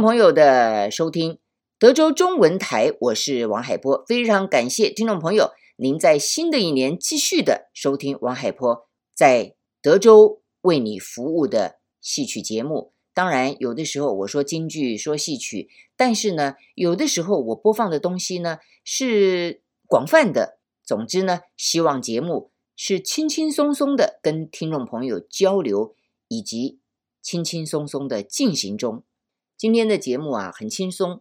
朋友的收听，德州中文台，我是王海波，非常感谢听众朋友您在新的一年继续的收听王海波在德州为你服务的戏曲节目。当然，有的时候我说京剧，说戏曲，但是呢，有的时候我播放的东西呢是广泛的。总之呢，希望节目是轻轻松松的跟听众朋友交流，以及轻轻松松的进行中。今天的节目啊，很轻松，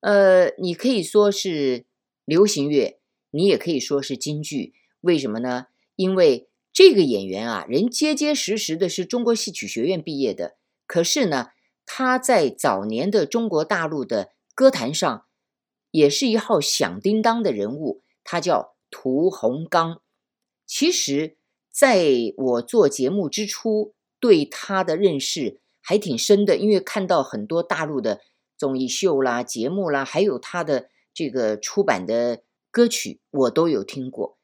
呃，你可以说是流行乐，你也可以说是京剧。为什么呢？因为这个演员啊，人结结实实的是中国戏曲学院毕业的，可是呢，他在早年的中国大陆的歌坛上，也是一号响叮当的人物，他叫屠洪刚。其实，在我做节目之初，对他的认识。还挺深的，因为看到很多大陆的综艺秀啦、节目啦，还有他的这个出版的歌曲，我都有听过。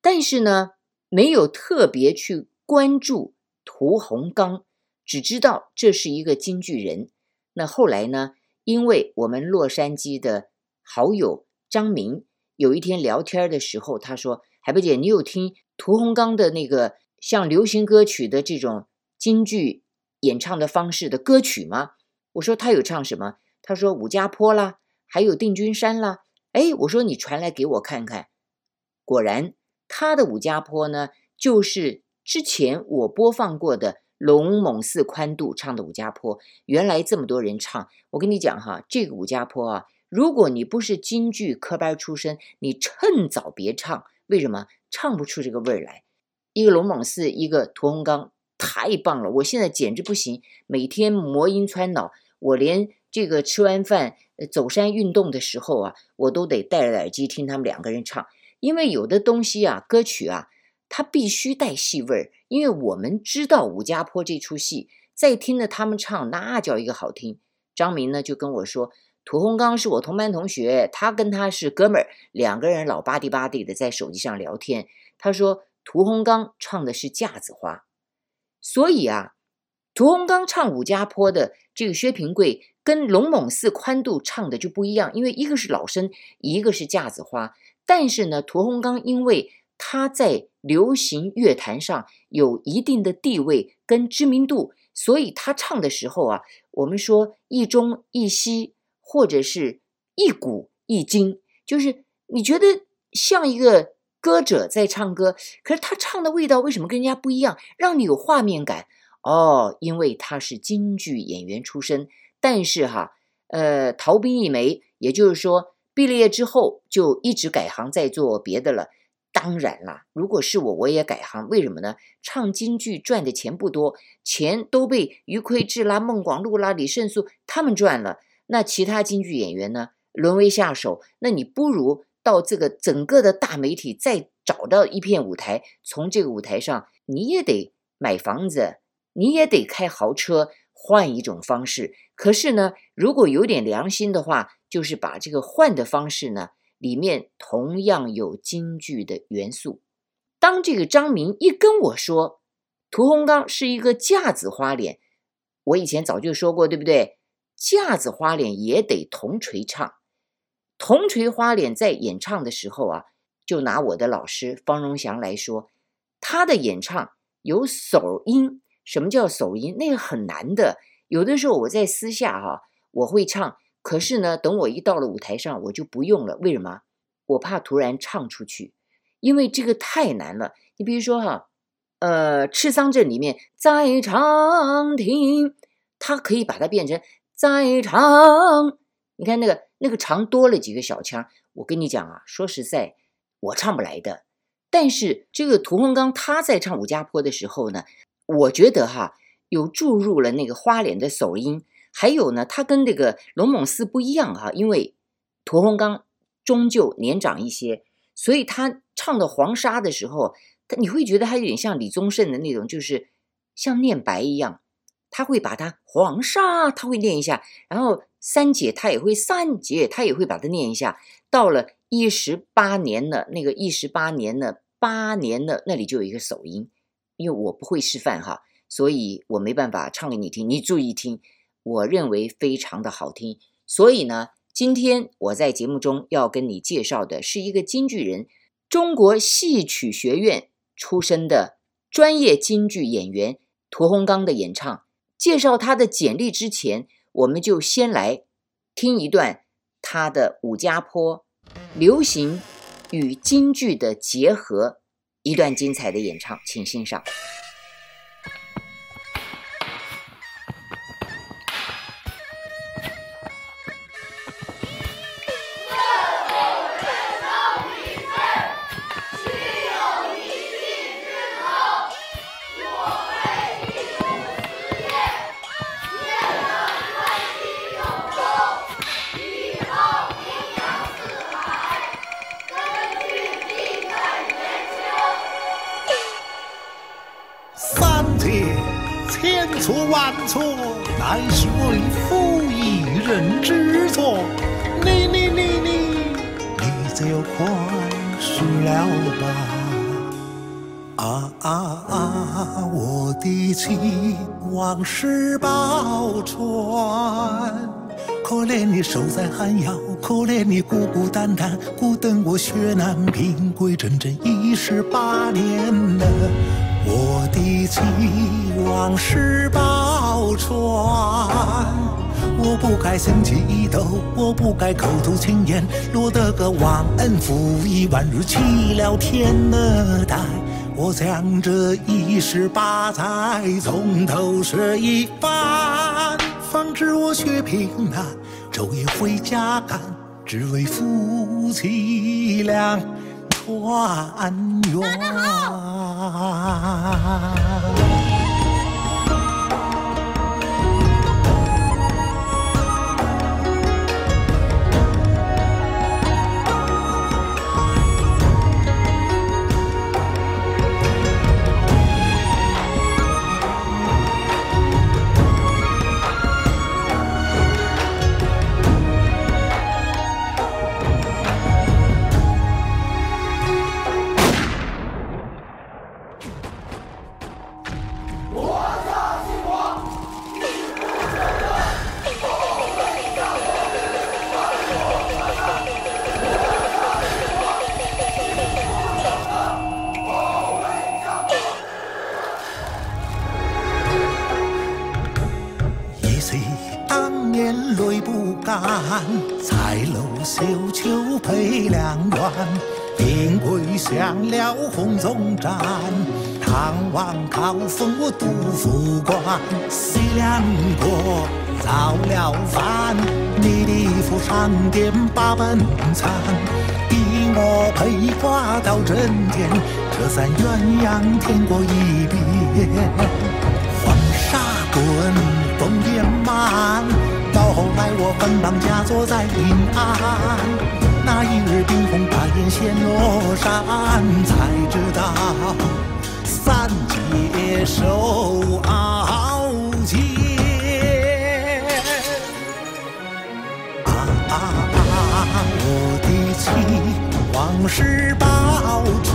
但是呢，没有特别去关注屠洪刚，只知道这是一个京剧人。那后来呢，因为我们洛杉矶的好友张明有一天聊天的时候，他说：“海波姐，你有听屠洪刚的那个像流行歌曲的这种京剧？”演唱的方式的歌曲吗？我说他有唱什么？他说武家坡啦，还有定军山啦。哎，我说你传来给我看看。果然，他的武家坡呢，就是之前我播放过的龙猛寺宽度唱的武家坡。原来这么多人唱，我跟你讲哈，这个武家坡啊，如果你不是京剧科班出身，你趁早别唱。为什么？唱不出这个味儿来。一个龙猛寺，一个屠洪刚。太棒了！我现在简直不行，每天魔音穿脑，我连这个吃完饭走山运动的时候啊，我都得戴着耳机听他们两个人唱。因为有的东西啊，歌曲啊，它必须带戏味儿。因为我们知道武家坡这出戏，再听着他们唱，那叫一个好听。张明呢就跟我说，屠洪刚是我同班同学，他跟他是哥们儿，两个人老吧唧吧唧的在手机上聊天。他说屠洪刚唱的是架子花。所以啊，屠洪刚唱武家坡的这个薛平贵跟龙猛寺宽度唱的就不一样，因为一个是老生，一个是架子花。但是呢，屠洪刚因为他在流行乐坛上有一定的地位跟知名度，所以他唱的时候啊，我们说一中一西，或者是一古一今，就是你觉得像一个。歌者在唱歌，可是他唱的味道为什么跟人家不一样？让你有画面感哦，因为他是京剧演员出身。但是哈，呃，逃兵一枚，也就是说，毕了业之后就一直改行在做别的了。当然啦，如果是我，我也改行。为什么呢？唱京剧赚的钱不多，钱都被余魁志啦、孟广禄啦、李胜素他们赚了。那其他京剧演员呢，沦为下手。那你不如。到这个整个的大媒体，再找到一片舞台，从这个舞台上，你也得买房子，你也得开豪车，换一种方式。可是呢，如果有点良心的话，就是把这个换的方式呢，里面同样有京剧的元素。当这个张明一跟我说，屠洪刚是一个架子花脸，我以前早就说过，对不对？架子花脸也得铜锤唱。铜锤花脸在演唱的时候啊，就拿我的老师方荣祥来说，他的演唱有手音。什么叫手音？那个很难的。有的时候我在私下哈、我会唱，可是呢，等我一到了舞台上，我就不用了。为什么？我怕突然唱出去，因为这个太难了。你比如说哈、呃，《赤桑镇》里面在长亭，它可以把它变成在长。你看那个那个长多了几个小腔，我跟你讲啊，说实在，我唱不来的。但是这个屠洪刚他在唱武家坡的时候呢，我觉得哈有注入了那个花脸的手音，还有呢，他跟这个龙猛寺不一样哈，因为屠洪刚终究年长一些，所以他唱的黄沙的时候，他你会觉得他有点像李宗盛的那种，就是像念白一样，他会把它黄沙，他会念一下，然后。三姐她也会，三姐她也会把它念一下。到了一十八年了，那个一十八年了，八年了，那里就有一个手音。因为我不会示范哈，所以我没办法唱给你听。你注意听，我认为非常的好听。所以呢，今天我在节目中要跟你介绍的是一个京剧人，中国戏曲学院出身的专业京剧演员屠洪刚的演唱。介绍他的简历之前，我们就先来听一段他的武家坡流行与京剧的结合，一段精彩的演唱，请欣赏。千错万错，乃是为夫一人之错。你你你你，你就宽恕了吧。啊啊啊！我的情往事报传，可怜你守在寒窑，可怜你孤孤单单，孤等我雪难平归，整整一十八年了。我的情往事报传，我不该生气一斗，我不该口吐轻言，落得个忘恩负义，宛如弃了天的呆。我将这一十八载从头说一番，方知我血拼了，昼夜回家赶，只为夫妻俩团圆。了红中毡，唐王考封我督府官，洗两锅造了饭，你的府上殿把本餐，逼我陪花到阵前，这三鸳鸯添过一遍，黄沙滚风也慢。到后来我分当家坐在阴暗，那一日冰封大雁衔罗衫，才知道三界受熬煎。啊啊啊！我的妻往事报传。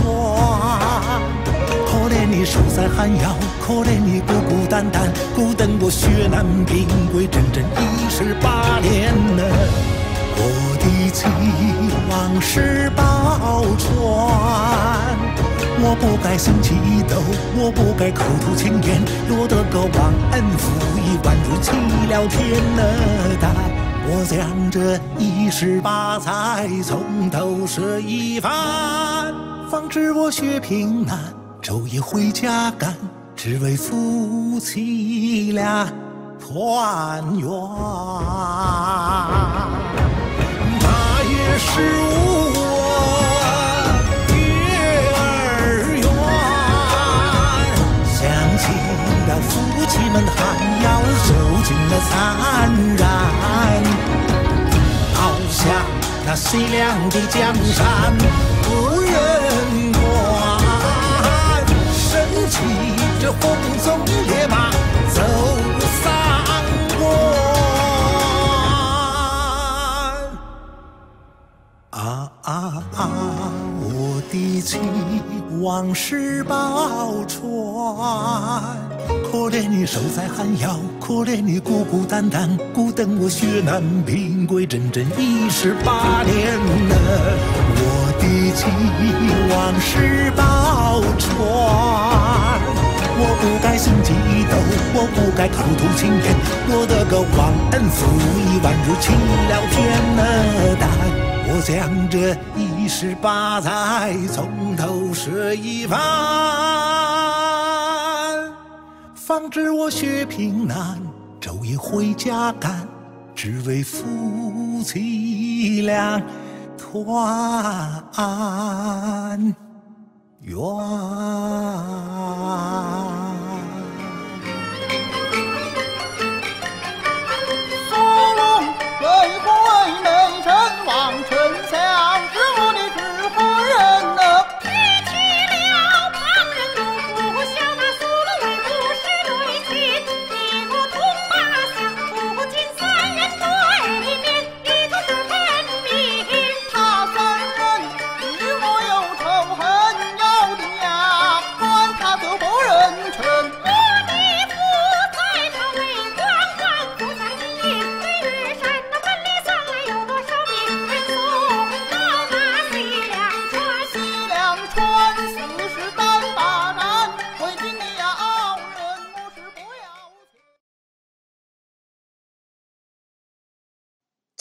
可怜你守在寒窑，可怜你孤孤单单，孤等我雪难平归，整整一十八年了。我的情往事报传，我不该生气一斗，我不该口吐轻言，落得个忘恩负义，宛如弃了天的呆。我将这一十八载从头说一番，方知我血拼难。昼夜回家赶，只为夫妻俩团圆。他也是我月儿圆，想起了夫妻们寒窑，受尽了残然，倒下那凄凉的江山无人管。骑着红鬃烈马啊啊！我的情往事报传，可怜你守在寒窑，可怜你孤孤单单，孤等我血难平归，整整一十八年了。我的期望是宝船，我不该心悸抖，我不该口吐轻言，落得个忘恩负义，宛如弃了天了大。我将这一十八载从头说一番，方知我血拼难，昼夜回家赶，只为夫妻俩团圆。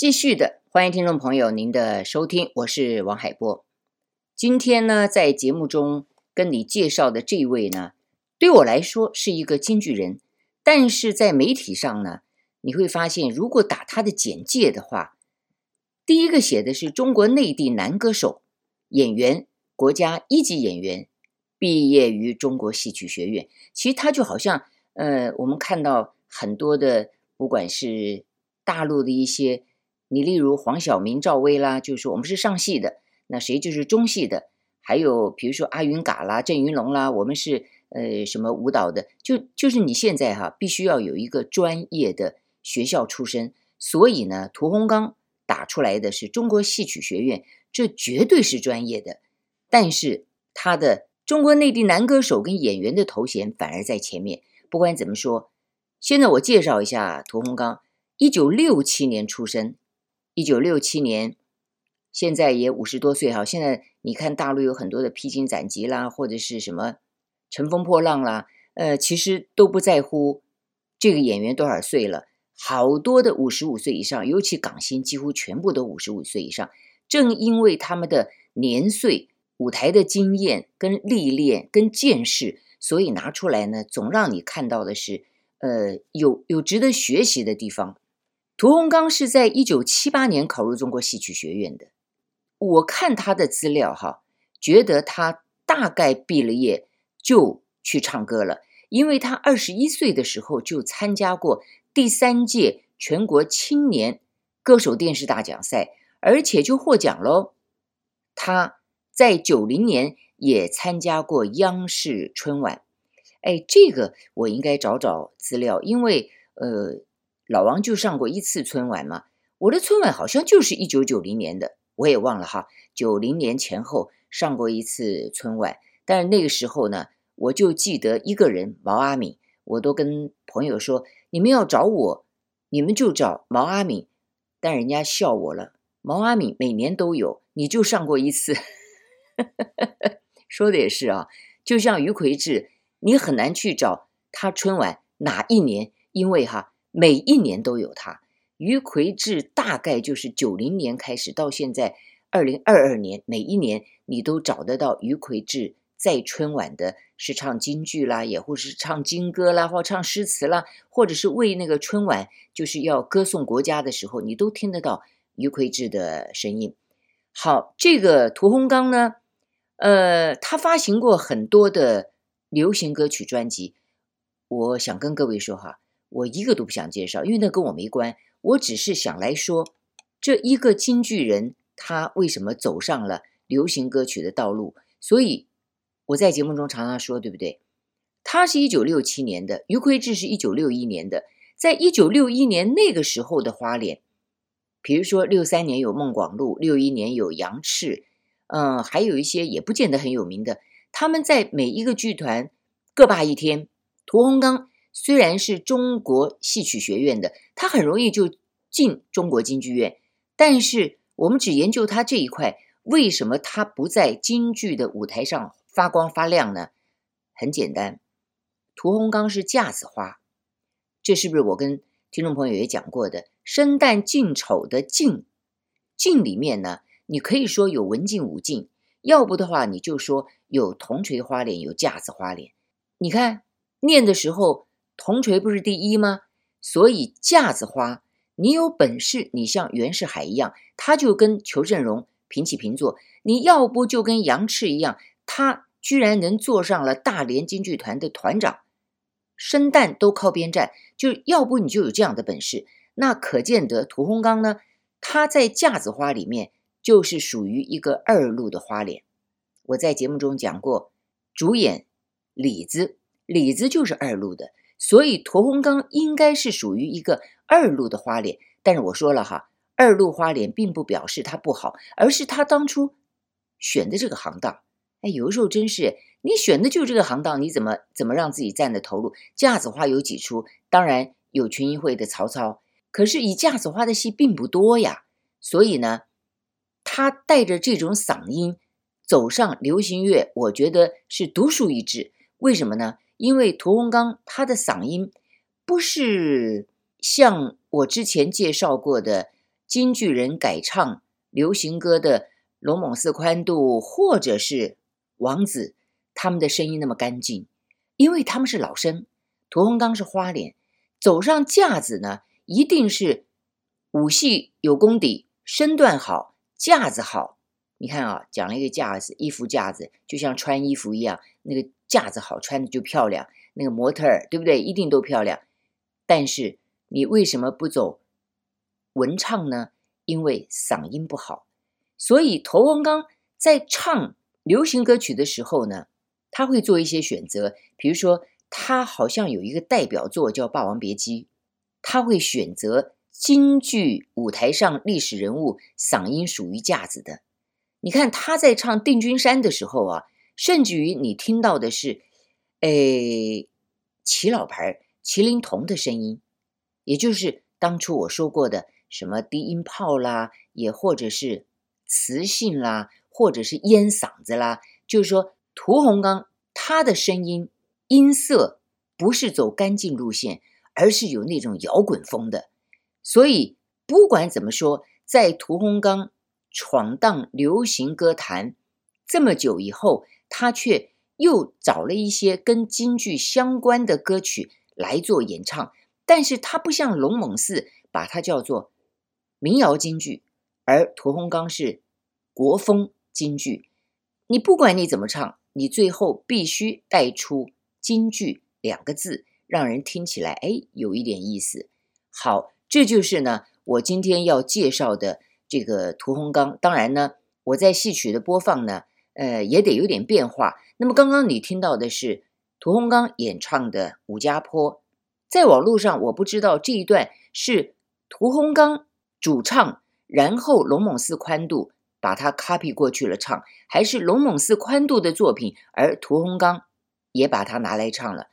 继续的，欢迎听众朋友您的收听，我是王海波。今天呢，在节目中跟你介绍的这位呢，对我来说是一个京剧人，但是在媒体上呢，你会发现，如果打他的简介的话，第一个写的是中国内地男歌手、演员，国家一级演员，毕业于中国戏曲学院。其实他就好像，呃，我们看到很多的，不管是大陆的一些。你例如黄晓明、赵薇啦，就是我们是上戏的，那谁就是中戏的？还有比如说阿云嘎啦、郑云龙啦，我们是呃什么舞蹈的？就就是你现在哈，必须要有一个专业的学校出身。所以呢，屠洪刚打出来的是中国戏曲学院，这绝对是专业的。但是他的中国内地男歌手跟演员的头衔反而在前面。不管怎么说，现在我介绍一下屠洪刚，一九六七年出生。一九六七年，现在也五十多岁哈。现在你看大陆有很多的披荆斩棘啦，或者是什么乘风破浪啦，呃，其实都不在乎这个演员多少岁了。好多的五十五岁以上，尤其港星几乎全部都五十五岁以上。正因为他们的年岁、舞台的经验、跟历练、跟见识，所以拿出来呢，总让你看到的是，呃，有有值得学习的地方。屠洪刚是在一九七八年考入中国戏曲学院的。我看他的资料哈，觉得他大概毕了业就去唱歌了，因为他二十一岁的时候就参加过第三届全国青年歌手电视大奖赛，而且就获奖喽。他在九零年也参加过央视春晚。哎，这个我应该找找资料，因为呃。老王就上过一次春晚嘛，我的春晚好像就是一九九零年的，我也忘了哈，九零年前后上过一次春晚，但是那个时候呢，我就记得一个人毛阿敏，我都跟朋友说，你们要找我，你们就找毛阿敏，但人家笑我了，毛阿敏每年都有，你就上过一次，说的也是啊，就像于魁智，你很难去找他春晚哪一年，因为哈。每一年都有他，于魁智大概就是九零年开始到现在二零二二年，每一年你都找得到于魁智在春晚的，是唱京剧啦，也或是唱京歌啦，或唱诗词啦，或者是为那个春晚就是要歌颂国家的时候，你都听得到于魁智的声音。好，这个屠洪刚呢，呃，他发行过很多的流行歌曲专辑，我想跟各位说哈。我一个都不想介绍，因为那跟我没关。我只是想来说，这一个京剧人他为什么走上了流行歌曲的道路？所以我在节目中常常说，对不对？他是一九六七年的，于魁智是一九六一年的。在一九六一年那个时候的花脸，比如说六三年有孟广禄，六一年有杨赤，嗯、还有一些也不见得很有名的。他们在每一个剧团各霸一天，屠洪刚虽然是中国戏曲学院的，他很容易就进中国京剧院，但是我们只研究他这一块，为什么他不在京剧的舞台上发光发亮呢？很简单，屠洪刚是架子花，这是不是我跟听众朋友也讲过的？生旦净丑的净，净里面呢，你可以说有文净武净，要不的话你就说有铜锤花脸，有架子花脸。你看念的时候，铜锤不是第一吗？所以架子花，你有本事，你像袁世海一样，他就跟裘振荣平起平坐；你要不就跟杨赤一样，他居然能坐上了大连京剧团的团长。生旦都靠边站，就要不你就有这样的本事。那可见得屠洪刚呢，他在架子花里面就是属于一个二路的花脸。我在节目中讲过，主演李子，李子就是二路的，所以屠洪刚应该是属于一个二路的花脸。但是我说了哈，二路花脸并不表示他不好，而是他当初选的这个行当。哎，有的时候真是。你选的就是这个行当，你怎么怎么让自己站得投入？架子花有几出？当然有群英会的曹操，可是以架子花的戏并不多呀。所以呢，他带着这种嗓音走上流行乐，我觉得是独树一帜。为什么呢？因为屠洪刚他的嗓音不是像我之前介绍过的京剧人改唱流行歌的龙猛寺宽度，或者是王子。他们的声音那么干净，因为他们是老生。屠洪刚是花脸，走上架子呢，一定是武戏有功底，身段好，架子好。你看啊，讲了一个架子，衣服架子，就像穿衣服一样，那个架子好，穿的就漂亮。那个模特儿，对不对？一定都漂亮。但是你为什么不走文唱呢？因为嗓音不好。所以屠洪刚在唱流行歌曲的时候呢，他会做一些选择，比如说，他好像有一个代表作叫《霸王别姬》，他会选择京剧舞台上历史人物嗓音属于架子的。你看他在唱《定军山》的时候啊，甚至于你听到的是，诶，齐老牌麒麟童的声音，也就是当初我说过的什么低音炮啦，也或者是磁性啦，或者是烟嗓子啦，就是说。屠洪刚他的声音音色不是走干净路线，而是有那种摇滚风的。所以不管怎么说，在屠洪刚闯荡流行歌坛这么久以后，他却又找了一些跟京剧相关的歌曲来做演唱。但是他不像龙猛寺把它叫做民谣京剧，而屠洪刚是国风京剧。你不管你怎么唱。你最后必须带出京剧两个字，让人听起来哎有一点意思。好，这就是呢我今天要介绍的这个屠洪刚。当然呢，我在戏曲的播放呢，呃也得有点变化。那么刚刚你听到的是屠洪刚演唱的《武家坡》，在网络上我不知道这一段是屠洪刚主唱，然后龙猛寺宽度。把它 copy 过去了唱，还是龙猛寺宽度的作品，而屠洪刚也把它拿来唱了。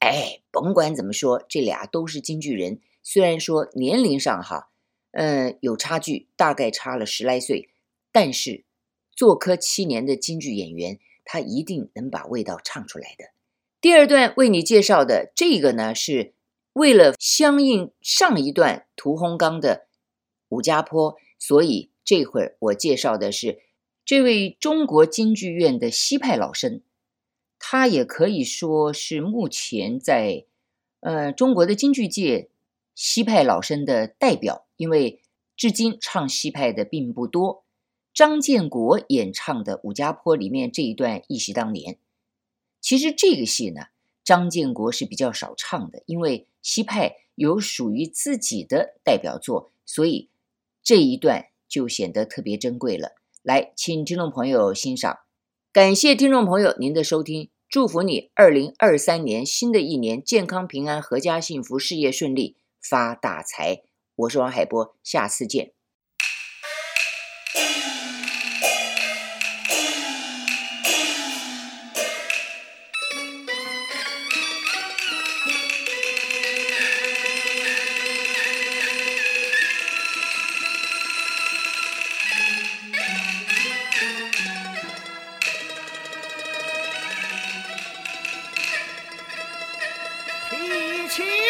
哎，甭管怎么说，这俩都是京剧人，虽然说年龄上哈，嗯，有差距，大概差了十来岁，但是做科七年的京剧演员，他一定能把味道唱出来的。第二段为你介绍的这个呢，是为了相应上一段屠洪刚的武家坡，所以。这会儿我介绍的是这位中国京剧院的西派老生，他也可以说是目前在呃中国的京剧界西派老生的代表，因为至今唱西派的并不多。张建国演唱的《武家坡》里面这一段忆昔当年，其实这个戏呢，张建国是比较少唱的，因为西派有属于自己的代表作，所以这一段。就显得特别珍贵了。来，请听众朋友欣赏。感谢听众朋友您的收听，祝福你二零二三年新的一年健康平安、阖家幸福、事业顺利、发大财。我是王海波，下次见。team.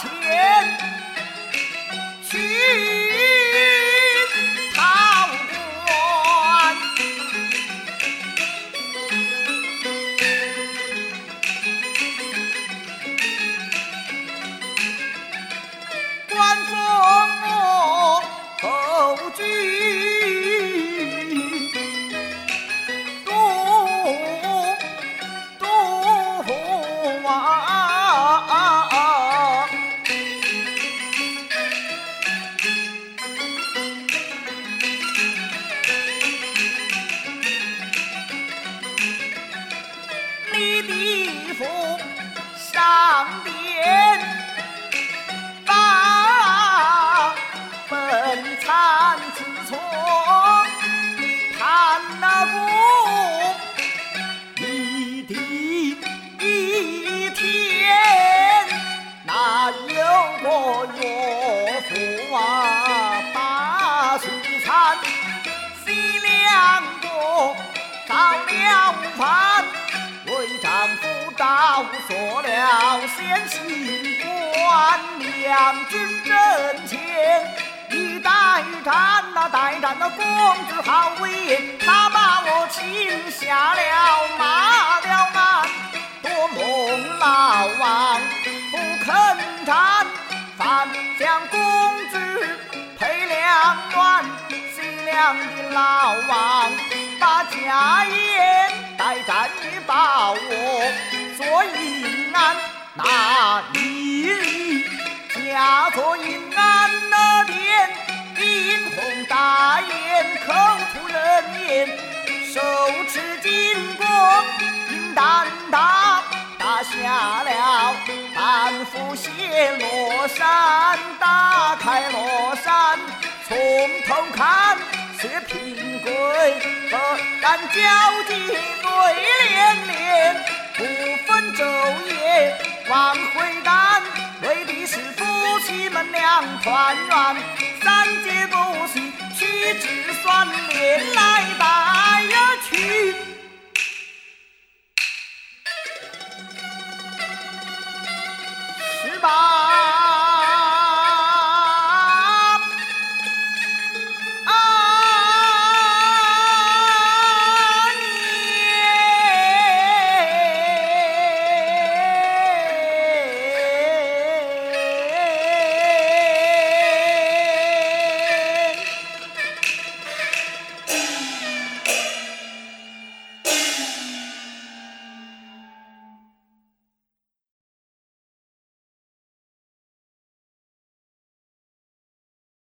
请的礼服上殿，把本参自从判那过。做了先行官，两军阵前，一代战那代战那公子好威严，他把我擒下了，马了俺，多蒙老王不肯战，反将公子配两鸾，西凉的老王把家业代战你把我。所以俺那一日驾着银鞍那殿，披红大眼，口吐人言，手持金戈，银弹大，打下了半幅暹罗山，打开罗山，从头看薛平贵和干交警对连连。不分昼夜往回赶，为的是夫妻们两团圆。三姐不许，屈指算，连来带去，十八。